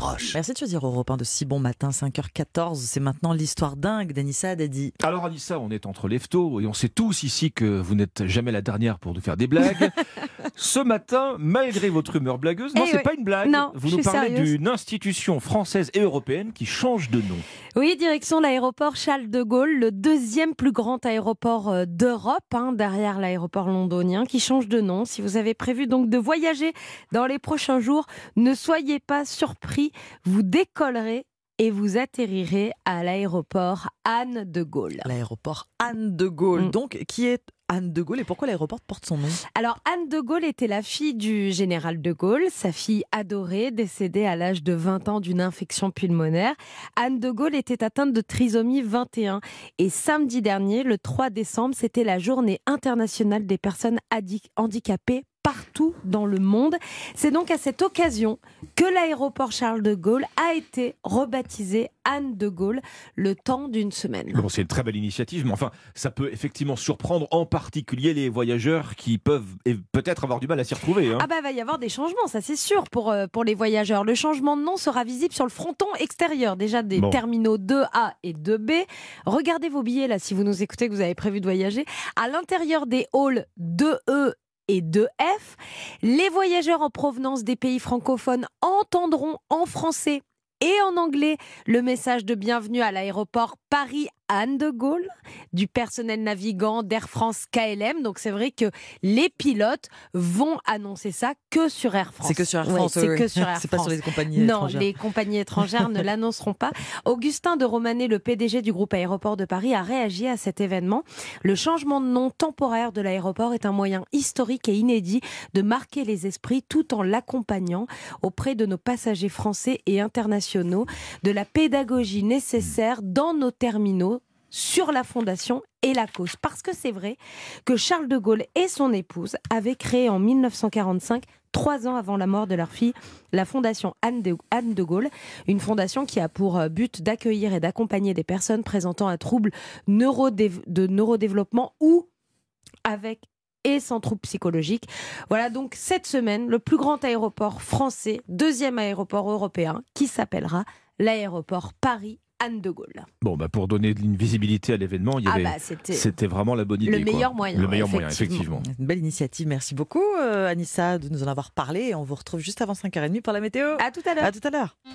Roche. Merci de choisir Europe 1 de si bon matin, 5h14. C'est maintenant l'histoire dingue d'Anissa Dadi. Alors Anissa, on est entre leftos et on sait tous ici que vous n'êtes jamais la dernière pour nous faire des blagues. Ce matin, malgré votre humeur blagueuse, non, Eh c'est oui. pas une blague. Non, vous je nous suis parlez sérieuse. d'une institution française et européenne qui change de nom. Oui, direction l'aéroport Charles de Gaulle, le deuxième plus grand aéroport euh, d'Europe, hein, derrière l'aéroport londonien, qui change de nom. Si vous avez prévu donc de voyager dans les prochains jours, ne soyez pas surpris, vous décollerez et vous atterrirez à l'aéroport Anne de Gaulle. L'aéroport Anne de Gaulle. Mm. Donc, qui est Anne de Gaulle et pourquoi l'aéroport porte son nom? Alors Anne de Gaulle était la fille du général de Gaulle, sa fille adorée, décédée à l'âge de 20 ans d'une infection pulmonaire. Anne de Gaulle était atteinte de trisomie 21 et samedi dernier, le 3 décembre, c'était la journée internationale des personnes handicapées partout dans le monde. C'est donc à cette occasion que l'aéroport Charles de Gaulle a été rebaptisé Anne de Gaulle le temps d'une semaine. Bon, c'est une très belle initiative, mais enfin, ça peut effectivement surprendre en particulier les voyageurs qui peuvent peut-être avoir du mal à s'y retrouver. hein. Ah bah va y avoir des changements, ça c'est sûr pour, euh, pour les voyageurs. Le changement de nom sera visible sur le fronton extérieur déjà des Bon. terminaux 2A et 2B. Regardez vos billets là si vous nous écoutez que vous avez prévu de voyager. À l'intérieur des halls 2E et 2F, les voyageurs en provenance des pays francophones entendront en français et en anglais. Le message de bienvenue à l'aéroport Paris Anne de Gaulle du personnel navigant d'Air France KLM. Donc c'est vrai que les pilotes vont annoncer ça que sur Air France. C'est que sur Air Ouais, France. c'est oui, que sur Air C'est pas France. sur les compagnies Non, étrangères. les compagnies étrangères ne l'annonceront pas. Augustin de Romanet, le PDG du groupe Aéroport de Paris, a réagi à cet événement. Le changement de nom temporaire de l'aéroport est un moyen historique et inédit de marquer les esprits tout en l'accompagnant auprès de nos passagers français et internationaux de la pédagogie nécessaire dans nos terminaux sur la fondation et la cause. Parce que c'est vrai que Charles de Gaulle et son épouse avaient créé en 1945, trois ans avant la mort de leur fille, la fondation Anne de, Gaulle, une fondation qui a pour euh, but d'accueillir et d'accompagner des personnes présentant un trouble de neurodéveloppement ou avec et sans trouble psychologique. Voilà donc cette semaine le plus grand aéroport français, deuxième aéroport européen, qui s'appellera l'aéroport Paris Anne de Gaulle. Bon, bah, pour donner une visibilité à l'événement, il y Ah avait- bah c'était vraiment la bonne idée. le quoi. meilleur moyen. Le meilleur moyen, effectivement. effectivement. Une belle initiative. Merci beaucoup, euh, Anissa, de nous en avoir parlé. Et on vous retrouve juste avant 5h30 pour la météo. À tout à l'heure. À tout à l'heure.